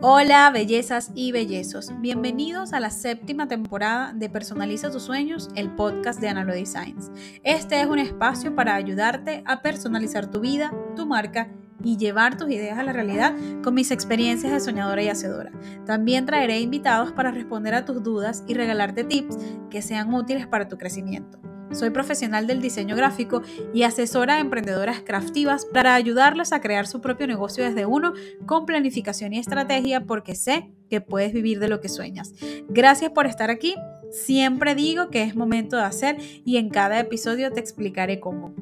Hola, bellezas y bellezos. Bienvenidos a la séptima temporada de Personaliza tus sueños, el podcast de Analo Designs. Este es un espacio para ayudarte a personalizar tu vida, tu marca y llevar tus ideas a la realidad con mis experiencias de soñadora y hacedora. También traeré invitados para responder a tus dudas y regalarte tips que sean útiles para tu crecimiento. Soy profesional del diseño gráfico y asesora a emprendedoras craftivas para ayudarlas a crear su propio negocio desde uno con planificación y estrategia porque sé que puedes vivir de lo que sueñas. Gracias por estar aquí. Siempre digo que es momento de hacer y en cada episodio te explicaré cómo.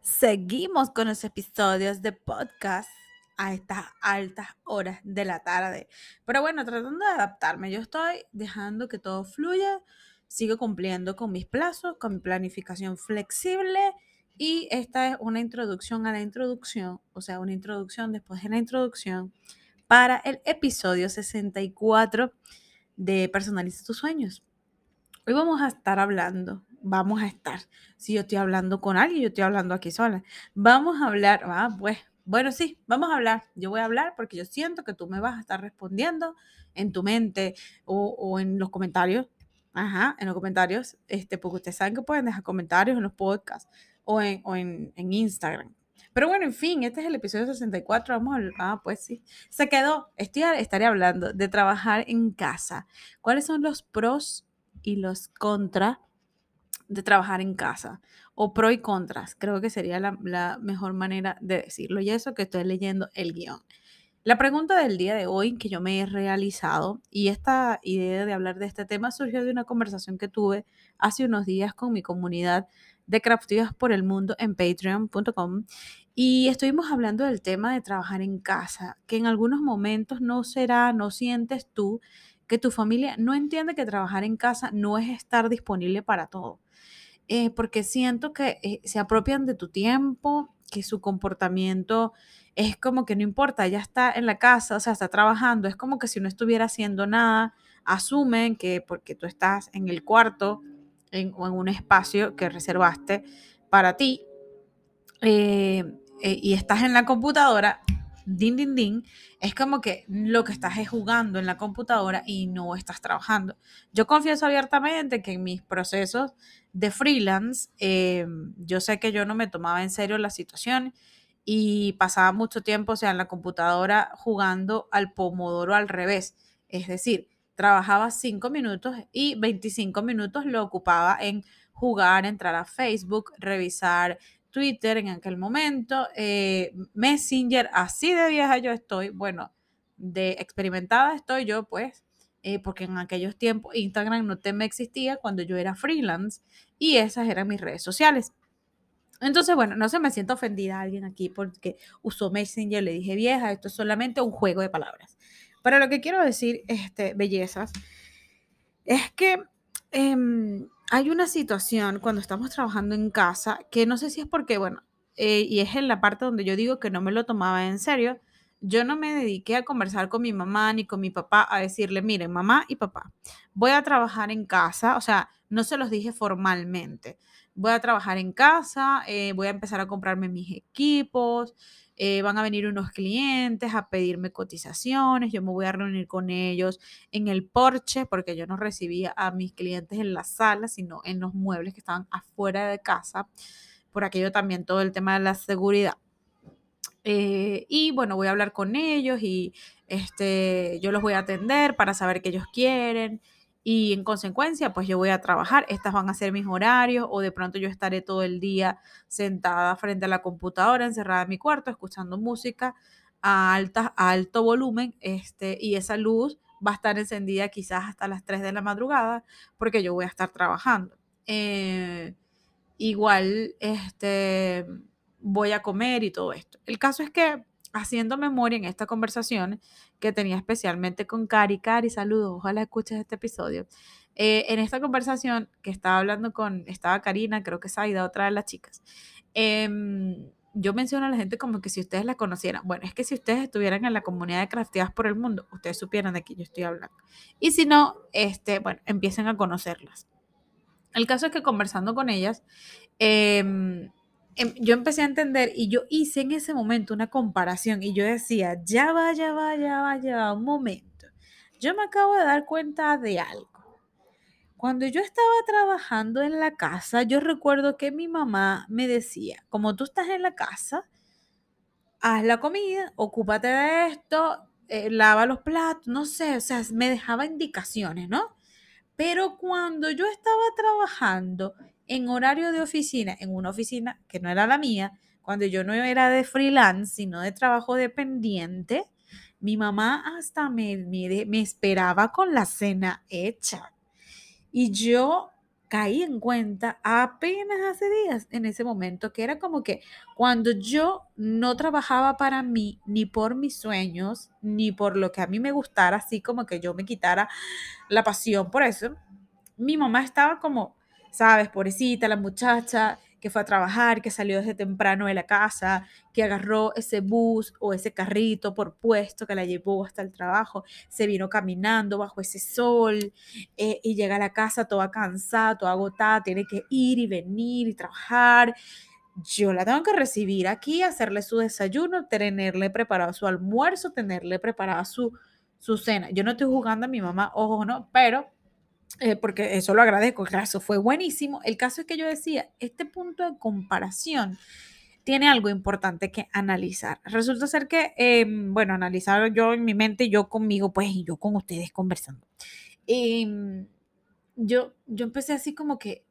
Seguimos con los episodios de podcast a estas altas horas de la tarde. Pero bueno, tratando de adaptarme, yo estoy dejando que todo fluya, sigo cumpliendo con mis plazos, con mi planificación flexible y esta es una introducción a la introducción, o sea, una introducción después de la introducción para el episodio 64 de Personaliza tus sueños. Hoy vamos a estar hablando, vamos a estar, si yo estoy hablando con alguien, yo estoy hablando aquí sola, vamos a hablar, ah, pues bueno, sí, vamos a hablar. Yo voy a hablar porque yo siento que tú me vas a estar respondiendo en tu mente o, en los comentarios. Ajá, en los comentarios, este, porque ustedes saben que pueden dejar comentarios en los podcasts o en, Instagram. Pero bueno, en fin, este es el episodio 64. Vamos a Ah, pues sí. Se quedó. Estoy, estaré hablando de trabajar en casa. ¿Cuáles son los pros y los contras de trabajar en casa? o pro y contras, creo que sería la, mejor manera de decirlo. Y eso que estoy leyendo el guion. La pregunta del día de hoy que yo me he realizado, y esta idea de hablar de este tema surgió de una conversación que tuve hace unos días con mi comunidad de Craftivas por el Mundo en patreon.com y estuvimos hablando del tema de trabajar en casa, que en algunos momentos no será, no sientes tú que tu familia no entiende que trabajar en casa no es estar disponible para todo. Eh, porque siento que eh, se apropian de tu tiempo, que su comportamiento es como que no importa, ya está en la casa, o sea, está trabajando, es como que si no estuviera haciendo nada, asumen que porque tú estás en el cuarto o en un espacio que reservaste para ti eh, y estás en la computadora, din, din, din, es como que lo que estás es jugando en la computadora y no estás trabajando. Yo confieso abiertamente que en mis procesos de freelance, eh, yo sé que yo no me tomaba en serio la situación y pasaba mucho tiempo, o sea, en la computadora jugando al pomodoro al revés. Es decir, trabajaba 5 minutos y 25 minutos lo ocupaba en jugar, entrar a Facebook, revisar Twitter en aquel momento, eh, Messenger, así de vieja yo estoy, bueno, de experimentada estoy yo, pues, eh, porque en aquellos tiempos Instagram no te me existía cuando yo era freelance y esas eran mis redes sociales. Entonces, bueno, no se me siento ofendida alguien aquí porque usó Messenger, le dije vieja, esto es solamente un juego de palabras. Pero lo que quiero decir, este, bellezas, es que em, hay una situación cuando estamos trabajando en casa que no sé si es porque, bueno, eh, y es en la parte donde yo digo que no me lo tomaba en serio, yo no me dediqué a conversar con mi mamá ni con mi papá a decirle, miren, mamá y papá, voy a trabajar en casa, o sea, no se los dije formalmente, voy a trabajar en casa, eh, voy a empezar a comprarme mis equipos, eh, van a venir unos clientes a pedirme cotizaciones, yo me voy a reunir con ellos en el porche, porque yo no recibía a mis clientes en la sala, sino en los muebles que estaban afuera de casa, por aquello también todo el tema de la seguridad. Eh, y bueno, voy a hablar con ellos y este, yo los voy a atender para saber qué ellos quieren. Y en consecuencia, pues yo voy a trabajar, estas van a ser mis horarios o de pronto yo estaré todo el día sentada frente a la computadora, encerrada en mi cuarto, escuchando música a, alta, alto volumen este, y esa luz va a estar encendida quizás hasta las 3 de la madrugada porque yo voy a estar trabajando. Eh, igual, este, voy a comer y todo esto. El caso es que haciendo memoria en esta conversación que tenía especialmente con Cari, Cari, saludos, ojalá escuches este episodio. Eh, en esta conversación que estaba hablando con, estaba Karina, creo que Saida, otra de las chicas, em, yo menciono a la gente como que si ustedes la conocieran, bueno, es que si ustedes estuvieran en la comunidad de crafteadas por el mundo, ustedes supieran de quién yo estoy hablando. Y si no, este, bueno, empiecen a conocerlas. El caso es que conversando con ellas, eh, em, yo empecé a entender y yo hice en ese momento una comparación y yo decía, ya va, ya va, ya va, ya va, un momento. Yo me acabo de dar cuenta de algo. Cuando yo estaba trabajando en la casa, yo recuerdo que mi mamá me decía, como tú estás en la casa, haz la comida, ocúpate de esto, eh, lava los platos, no sé, o sea, me dejaba indicaciones, ¿no? Pero cuando yo estaba trabajando en horario de oficina, en una oficina que no era la mía, cuando yo no era de freelance, sino de trabajo dependiente, mi mamá hasta me, me, me esperaba con la cena hecha. Y yo caí en cuenta apenas hace días en ese momento, que era como que cuando yo no trabajaba para mí, ni por mis sueños, ni por lo que a mí me gustara, así como que yo me quitara la pasión por eso, mi mamá estaba como, sabes, pobrecita, la muchacha, que fue a trabajar, que salió desde temprano de la casa, que agarró ese bus o ese carrito por puesto que la llevó hasta el trabajo, se vino caminando bajo ese sol eh, y llega a la casa toda cansada, toda agotada, tiene que ir y venir y trabajar. Yo la tengo que recibir aquí, hacerle su desayuno, tenerle preparado su almuerzo, tenerle preparada su, su cena. Yo no estoy jugando a mi mamá, ojo, no, pero eh, porque eso lo agradezco, eso fue buenísimo. El caso es que yo decía, este punto de comparación tiene algo importante que analizar. Resulta ser que, em, bueno, analizar yo en mi mente, yo conmigo, pues, y yo con ustedes conversando. Em, yo, yo empecé así como que,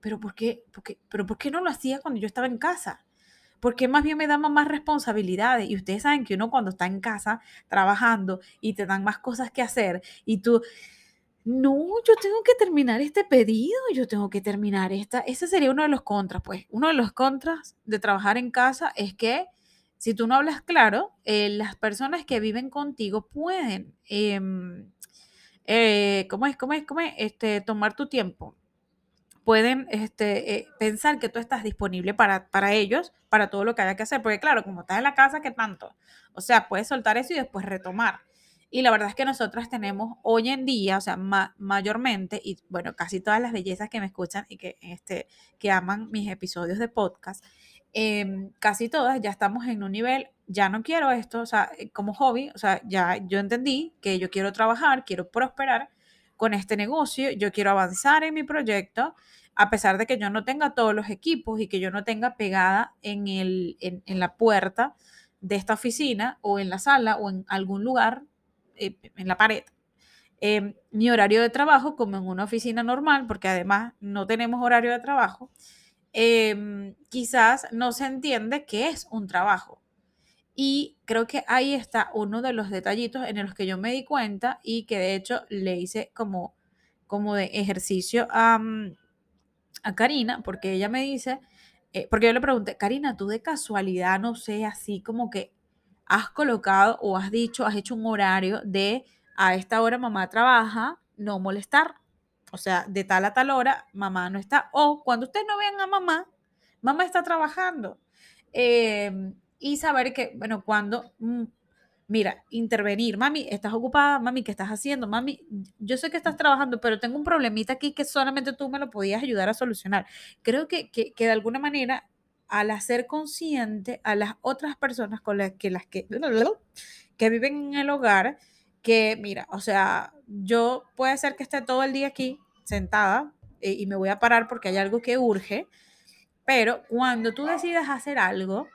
pero ¿por qué, por qué, pero ¿por qué no lo hacía cuando yo estaba en casa? porque más bien me dan más responsabilidades. Y ustedes saben que uno cuando está en casa trabajando y te dan más cosas que hacer y tú, no, yo tengo que terminar este pedido, yo tengo que terminar esta. Ese sería uno de los contras, pues. Uno de los contras de trabajar en casa es que si tú no hablas claro, eh, las personas que viven contigo pueden, em, eh, ¿cómo es? ¿Cómo es? ¿Cómo es? Este, tomar tu tiempo. Pueden este, eh, pensar que tú estás disponible para, para ellos, para todo lo que haya que hacer. Porque claro, como estás en la casa, ¿qué tanto? O sea, puedes soltar eso y después retomar. Y la verdad es que nosotras tenemos hoy en día, o sea, mayormente, y bueno, casi todas las bellezas que me escuchan y que, este, que aman mis episodios de podcast, em, casi todas ya estamos en un nivel, ya no quiero esto, o sea, eh, como hobby, o sea, ya yo entendí que yo quiero trabajar, quiero prosperar con este negocio, yo quiero avanzar en mi proyecto, a pesar de que yo no tenga todos los equipos y que yo no tenga pegada en, el, en, en la puerta de esta oficina o en la sala o en algún lugar eh, en la pared. Em, mi horario de trabajo, como en una oficina normal, porque además no tenemos horario de trabajo, em, quizás no se entiende qué es un trabajo. Y creo que ahí está uno de los detallitos en los que yo me di cuenta y que de hecho le hice como, como de ejercicio a, mm, a Karina, porque ella me dice, eh, porque yo le pregunté, Karina, tú de casualidad, no sé, así como que has colocado o has dicho, has hecho un horario de a esta hora mamá trabaja, no molestar. O sea, de tal a tal hora mamá no está. O cuando ustedes no vean a mamá, mamá está trabajando. Em, y saber que, bueno, cuando, mm, mira, intervenir, mami, estás ocupada, mami, ¿qué estás haciendo? Mami, yo sé que estás trabajando, pero tengo un problemita aquí que solamente tú me lo podías ayudar a solucionar. Creo que, que, que de alguna manera al hacer consciente a las otras personas con las que las que, que viven en el hogar, que mira, o sea, yo puede ser que esté todo el día aquí sentada eh, y me voy a parar porque hay algo que urge, pero cuando tú decides hacer algo,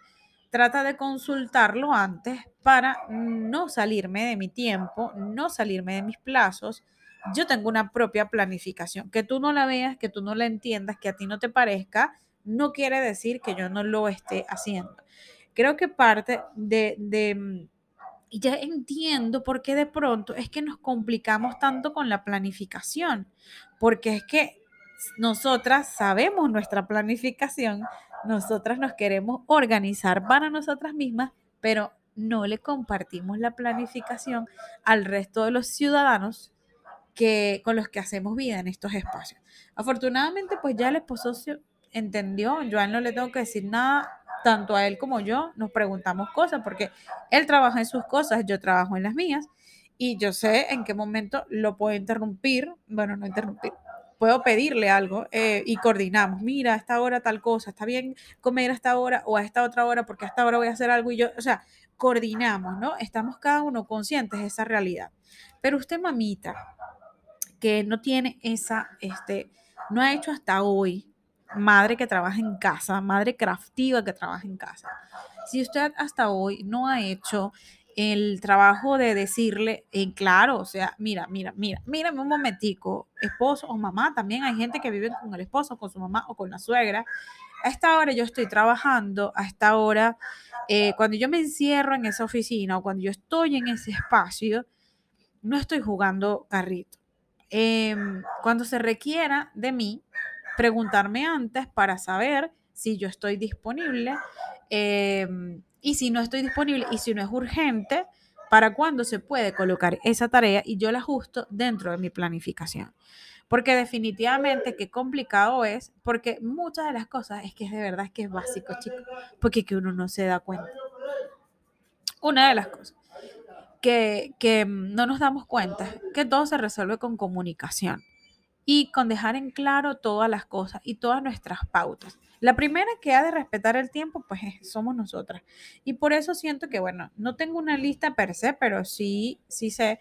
trata de consultarlo antes para no salirme de mi tiempo, no salirme de mis plazos. Yo tengo una propia planificación, que tú no la veas, que tú no la entiendas, que a ti no te parezca, no quiere decir que yo no lo esté haciendo. Creo que parte de, de mm, ya entiendo por qué de pronto es que nos complicamos tanto con la planificación, porque es que nosotras sabemos nuestra planificación, nosotras nos queremos organizar para nosotras mismas, pero no le compartimos la planificación al resto de los ciudadanos que, con los que hacemos vida en estos espacios. Afortunadamente, pues ya el esposo entendió, yo a él no le tengo que decir nada, tanto a él como yo nos preguntamos cosas, porque él trabaja en sus cosas, yo trabajo en las mías, y yo sé en qué momento lo puedo interrumpir, bueno, no interrumpir, puedo pedirle algo eh, y coordinamos. Mira, a esta hora tal cosa, está bien comer a esta hora o a esta otra hora porque a esta hora voy a hacer algo y yo, o sea, coordinamos, ¿no? Estamos cada uno conscientes de esa realidad. Pero usted, mamita, que no tiene esa, este, no ha hecho hasta hoy, madre que trabaja en casa, madre craftiva que trabaja en casa. Si usted hasta hoy no ha hecho el trabajo de decirle en claro, o sea, mira, mira, mira, mírame un momentico, esposo o mamá, también hay gente que vive con el esposo, con su mamá o con la suegra. A esta hora yo estoy trabajando, a esta hora, eh, cuando yo me encierro en esa oficina o cuando yo estoy en ese espacio, no estoy jugando carrito. Em, cuando se requiera de mí, preguntarme antes para saber si yo estoy disponible em, y si no estoy disponible y si no es urgente, para cuándo se puede colocar esa tarea y yo la ajusto dentro de mi planificación. Porque definitivamente qué complicado es, porque muchas de las cosas es que es de verdad que es básico, chicos, porque que uno no se da cuenta. Una de las cosas que, que no nos damos cuenta es que todo se resuelve con comunicación y con dejar en claro todas las cosas y todas nuestras pautas. La primera que ha de respetar el tiempo, pues somos nosotras. Y por eso siento que, bueno, no tengo una lista per se, pero sí, sí sé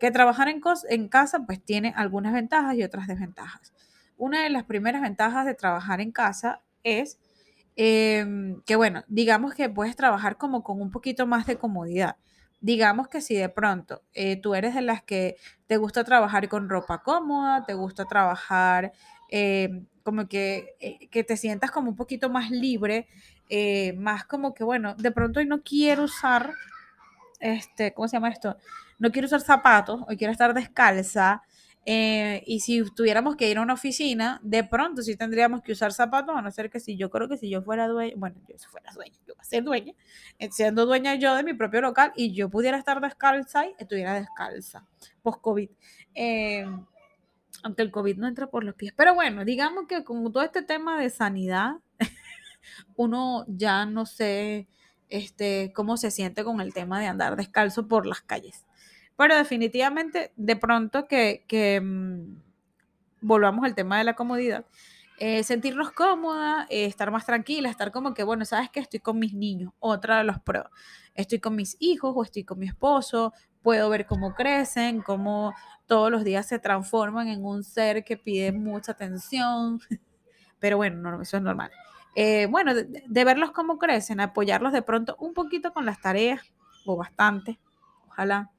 que trabajar en, casa, pues tiene algunas ventajas y otras desventajas. Una de las primeras ventajas de trabajar en casa es em, que, bueno, digamos que puedes trabajar como con un poquito más de comodidad digamos que si de pronto eh, tú eres de las que te gusta trabajar con ropa cómoda, te gusta trabajar eh, como que, eh, que, te sientas como un poquito más libre, más como que, bueno, de pronto hoy no quiero usar, este, ¿cómo se llama esto? No quiero usar zapatos, hoy quiero estar descalza, eh, y si tuviéramos que ir a una oficina, de pronto sí tendríamos que usar zapatos, a no ser que si yo creo que si yo fuera dueña, bueno, yo si fuera dueña, yo voy a ser dueña, eh, siendo dueña yo de mi propio local y yo pudiera estar descalza y estuviera descalza, post-COVID. Eh, aunque el COVID no entra por los pies. Pero bueno, digamos que con todo este tema de sanidad, uno ya no sé este, cómo se siente con el tema de andar descalzo por las calles. Pero definitivamente, de pronto que, mm, volvamos al tema de la comodidad, eh, sentirnos cómoda, eh, estar más tranquila, estar como que, bueno, sabes que estoy con mis niños, otra de los pros, estoy con mis hijos o estoy con mi esposo, puedo ver cómo crecen, cómo todos los días se transforman en un ser que pide mucha atención, pero bueno, eso es normal. Eh, bueno, de, verlos cómo crecen, apoyarlos de pronto un poquito con las tareas, o bastante, ojalá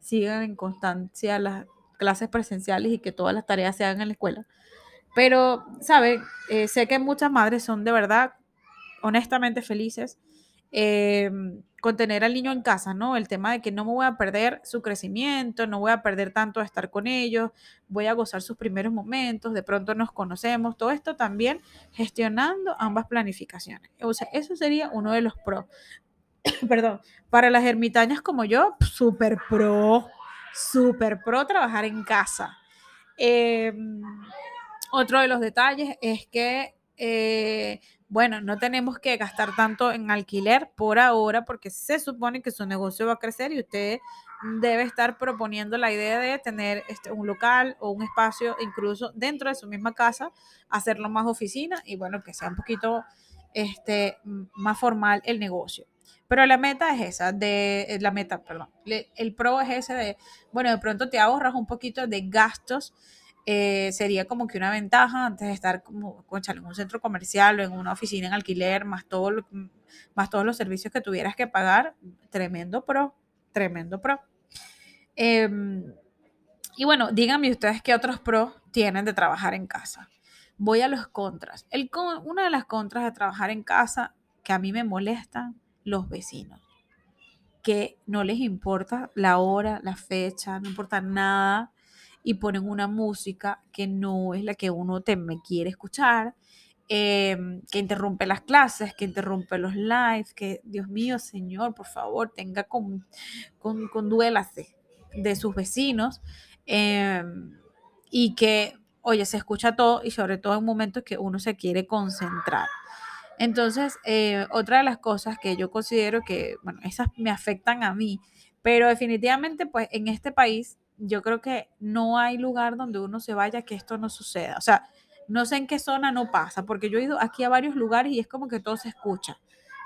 sigan en constancia las clases presenciales y que todas las tareas se hagan en la escuela. Pero, ¿sabe? Eh, sé que muchas madres son de verdad, honestamente felices eh, con tener al niño en casa, ¿no? El tema de que no me voy a perder su crecimiento, no voy a perder tanto de estar con ellos, voy a gozar sus primeros momentos, de pronto nos conocemos, todo esto también gestionando ambas planificaciones. O sea, eso sería uno de los pros. perdón, para las ermitañas como yo, súper pro, súper pro trabajar en casa. Em, otro de los detalles es que, eh, bueno, no tenemos que gastar tanto en alquiler por ahora porque se supone que su negocio va a crecer y usted debe estar proponiendo la idea de tener este, un local o un espacio incluso dentro de su misma casa, hacerlo más oficina y bueno, que sea un poquito este, más formal el negocio. Pero la meta es esa, de eh, la meta, perdón, el pro es ese de, bueno, de pronto te ahorras un poquito de gastos, eh, sería como que una ventaja antes de estar como, en un centro comercial o en una oficina en alquiler, más, todo más todos los servicios que tuvieras que pagar, tremendo pro, tremendo pro. Em, y bueno, díganme ustedes qué otros pros tienen de trabajar en casa. Voy a los contras. El, una de las contras de trabajar en casa que a mí me molestan los vecinos, que no les importa la hora, la fecha, no importa nada y ponen una música que no es la que uno me quiere escuchar, em, que interrumpe las clases, que interrumpe los lives, que Dios mío, Señor, por favor, tenga con, con, con de sus vecinos em, y que, oye, se escucha todo y sobre todo en momentos que uno se quiere concentrar. Entonces, eh, otra de las cosas que yo considero que, bueno, esas me afectan a mí, pero definitivamente, pues en este país yo creo que no hay lugar donde uno se vaya que esto no suceda. O sea, no sé en qué zona no pasa, porque yo he ido aquí a varios lugares y es como que todo se escucha.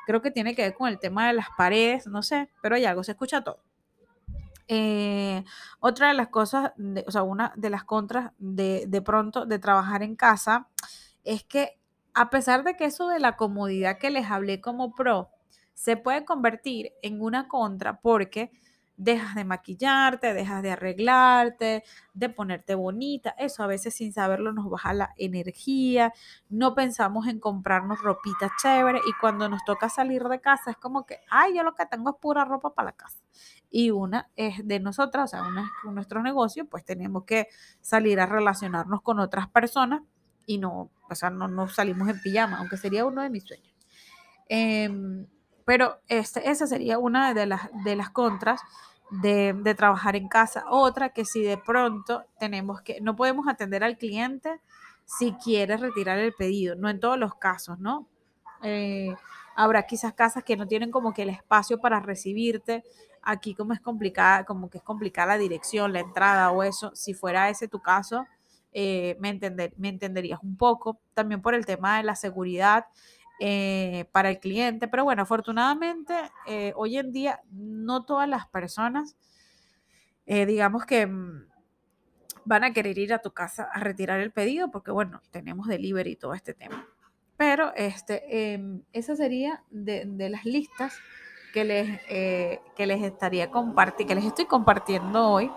Creo que tiene que ver con el tema de las paredes, no sé, pero hay algo, se escucha todo. Eh, otra de las cosas, o sea, una de las contras de, de pronto de trabajar en casa es que a pesar de que eso de la comodidad que les hablé como pro se puede convertir en una contra porque dejas de maquillarte, dejas de arreglarte, de ponerte bonita. Eso a veces sin saberlo nos baja la energía. No pensamos en comprarnos ropita chévere y cuando nos toca salir de casa es como que, ay, yo lo que tengo es pura ropa para la casa. Y una es de nosotras, o sea, una es con nuestro negocio, pues tenemos que salir a relacionarnos con otras personas y no, o sea, no, no salimos en pijama, aunque sería uno de mis sueños. Em, pero este, esa sería una de las, de las contras de, de, trabajar en casa. Otra que si de pronto tenemos que, no podemos atender al cliente si quiere retirar el pedido, no en todos los casos, ¿no? Eh, habrá quizás casas que no tienen como que el espacio para recibirte. Aquí como es complicada, como que es complicada la dirección, la entrada o eso. Si fuera ese tu caso, eh, me, entender, entenderías un poco. También por el tema de la seguridad. Eh, para el cliente. Pero bueno, afortunadamente eh, hoy en día no todas las personas, digamos que mm, van a querer ir a tu casa a retirar el pedido porque bueno, tenemos delivery y todo este tema. Pero este, em, esa sería de, las listas que les, que les estaría compartiendo, que les estoy compartiendo hoy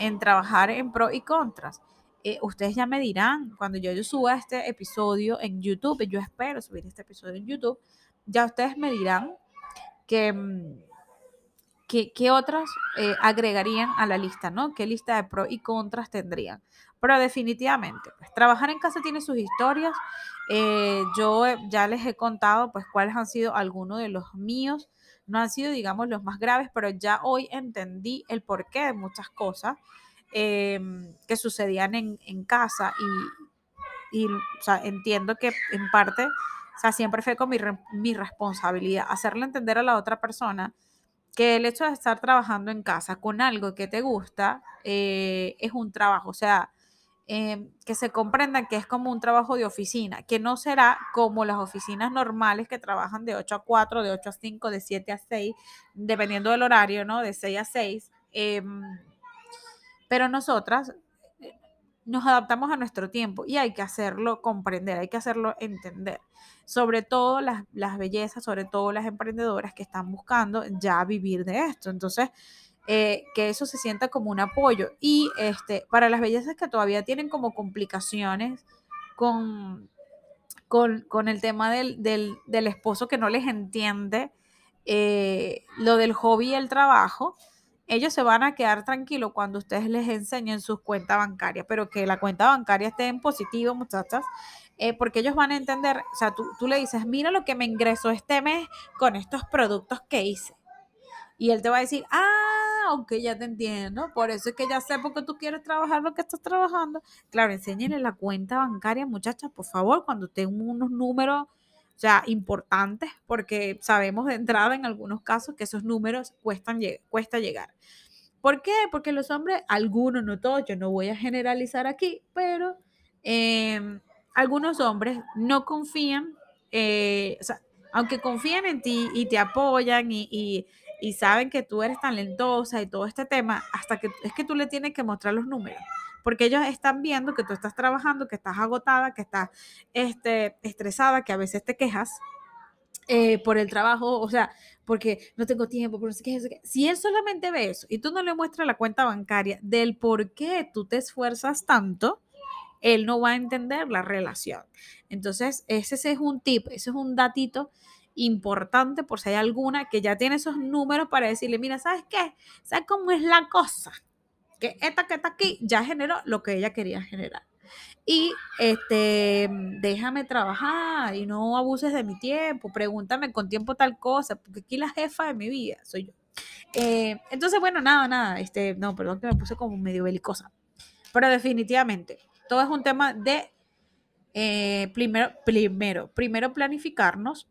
en trabajar en pro y contras. Eh, ustedes ya me dirán, cuando yo, yo suba este episodio en YouTube, yo espero subir este episodio en YouTube, ya ustedes me dirán que, mm, qué otras eh, agregarían a la lista, ¿no? ¿Qué lista de pros y contras tendrían? Pero definitivamente, pues trabajar en casa tiene sus historias. Eh, yo ya les he contado, pues, cuáles han sido algunos de los míos. No han sido, digamos, los más graves, pero ya hoy entendí el porqué de muchas cosas. Em, que sucedían en, en casa y, y o sea, entiendo que en parte, o sea, siempre fue con mi, mi responsabilidad hacerle entender a la otra persona que el hecho de estar trabajando en casa con algo que te gusta eh, es un trabajo, o sea, eh, que se comprenda que es como un trabajo de oficina, que no será como las oficinas normales que trabajan de 8 a 4, de 8 a 5, de 7 a 6, dependiendo del horario, ¿no? De 6 a 6. Eh, em, pero nosotras eh, nos adaptamos a nuestro tiempo y hay que hacerlo comprender, hay que hacerlo entender. Sobre todo las, las bellezas, sobre todo las emprendedoras que están buscando ya vivir de esto. Entonces, eh, que eso se sienta como un apoyo. Y este, para las bellezas que todavía tienen como complicaciones con, con, con el tema del, del, del, esposo que no les entiende eh, lo del hobby y el trabajo, ellos se van a quedar tranquilos cuando ustedes les enseñen sus cuentas bancarias, pero que la cuenta bancaria esté en positivo, muchachas, eh, porque ellos van a entender, o sea, tú, tú le dices, mira lo que me ingresó este mes con estos productos que hice. Y él te va a decir, ah, ok, ya te entiendo. Por eso es que ya sé por qué tú quieres trabajar lo que estás trabajando. Claro, enséñenle la cuenta bancaria, muchachas, por favor, cuando tengan unos números o sea, importantes, porque sabemos de entrada en algunos casos que esos números cuestan, cuesta llegar. ¿Por qué? Porque los hombres, algunos, no todos, yo no voy a generalizar aquí, pero eh, algunos hombres no confían, eh, o sea, aunque confían en ti y te apoyan y, y, y, saben que tú eres talentosa y todo este tema, hasta que es que tú le tienes que mostrar los números porque ellos están viendo que tú estás trabajando, que estás agotada, que estás este, estresada, que a veces te quejas eh, por el trabajo, o sea, porque no tengo tiempo, por no sé qué, Si él solamente ve eso y tú no le muestras la cuenta bancaria del por qué tú te esfuerzas tanto, él no va a entender la relación. Entonces, ese es un tip, ese es un datito importante por si hay alguna que ya tiene esos números para decirle, mira, ¿sabes qué? ¿Sabes cómo es la cosa? Que esta que está aquí ya generó lo que ella quería generar. Y este, déjame trabajar y no abuses de mi tiempo, pregúntame con tiempo tal cosa, porque aquí la jefa de mi vida soy yo. Eh, entonces, bueno, nada, nada, este, no, perdón que me puse como medio belicosa, pero definitivamente, todo es un tema de, eh, primero, primero, primero planificarnos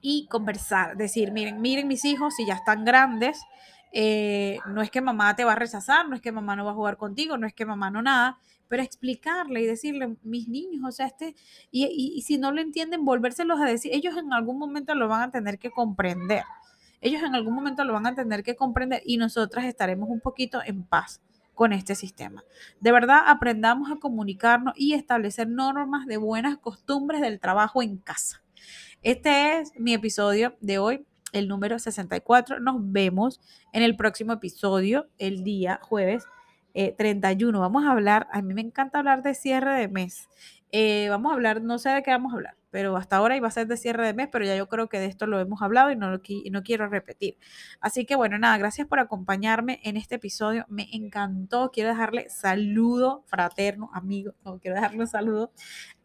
y conversar, decir, miren, miren mis hijos, si ya están grandes, Eh, no es que mamá te va a rechazar, no es que mamá no va a jugar contigo, no es que mamá no nada, pero explicarle y decirle, mis niños, o sea, este, y, y, si no lo entienden, volvérselos a decir, ellos en algún momento lo van a tener que comprender. Ellos en algún momento lo van a tener que comprender y nosotras estaremos un poquito en paz con este sistema. De verdad, aprendamos a comunicarnos y establecer normas de buenas costumbres del trabajo en casa. Este es mi episodio de hoy, el número 64. Nos vemos en el próximo episodio, el día jueves eh, 31. Vamos a hablar, a mí me encanta hablar de cierre de mes. Eh, vamos a hablar, no sé de qué vamos a hablar, pero hasta ahora iba a ser de cierre de mes, pero ya yo creo que de esto lo hemos hablado y no, lo, y no quiero repetir. Así que bueno, nada, gracias por acompañarme en este episodio. Me encantó. Quiero dejarle saludo fraterno, amigo. Quiero dejarle saludo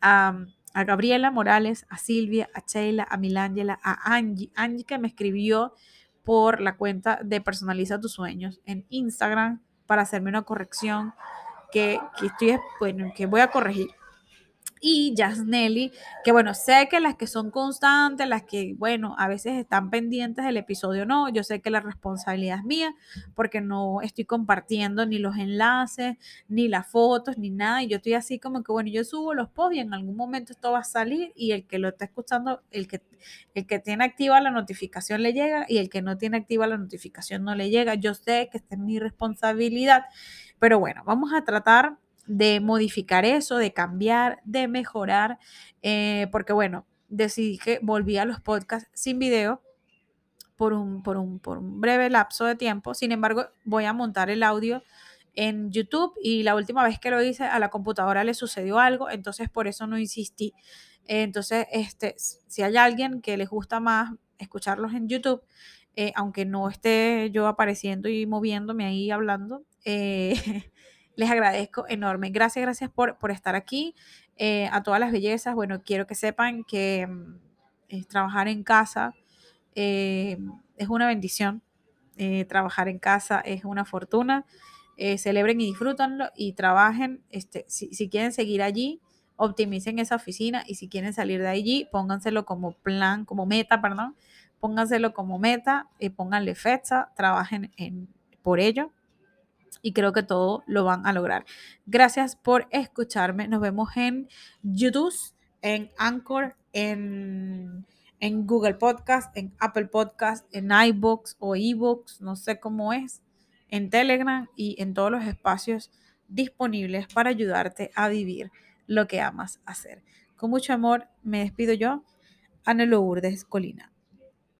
a, a Gabriela Morales, a Silvia, a Sheila, a Milángela, a Angie. Angie que me escribió por la cuenta de Personaliza tus sueños en Instagram para hacerme una corrección que, que estoy, bueno, que voy a corregir y Jasnelli, que bueno, sé que las que son constantes, las que, bueno, a veces están pendientes del episodio, no, yo sé que la responsabilidad es mía porque no estoy compartiendo ni los enlaces, ni las fotos, ni nada, y yo estoy así como que, bueno, yo subo los posts y en algún momento esto va a salir y el que lo está escuchando, el que, el que tiene activa la notificación le llega y el que no tiene activa la notificación no le llega, yo sé que esta es mi responsabilidad, pero bueno, vamos a tratar de modificar eso, de cambiar, de mejorar, eh, porque bueno, decidí que volví a los podcasts sin video por un, por, un, por un breve lapso de tiempo. Sin embargo, voy a montar el audio en YouTube y la última vez que lo hice a la computadora le sucedió algo, entonces por eso no insistí. Entonces, este, si hay alguien que les gusta más escucharlos en YouTube, eh, aunque no esté yo apareciendo y moviéndome ahí hablando, eh, les agradezco enorme. Gracias, gracias por, por estar aquí. Eh, a todas las bellezas, bueno, quiero que sepan que eh, trabajar en casa eh, es una bendición. Eh, trabajar en casa es una fortuna. celebren y disfrútenlo y trabajen. Este, si, si quieren seguir allí, optimicen esa oficina y si quieren salir de allí, pónganselo como plan, como meta, perdón, pónganselo como meta, y pónganle fecha, trabajen en, por ello y creo que todo lo van a lograr. Gracias por escucharme. Nos vemos en YouTube, en Anchor, en, en Google Podcast, en Apple Podcast, en iBooks o eBooks, no sé cómo es, en Telegram y en todos los espacios disponibles para ayudarte a vivir lo que amas hacer. Con mucho amor me despido yo, Ana Lourdes Colina.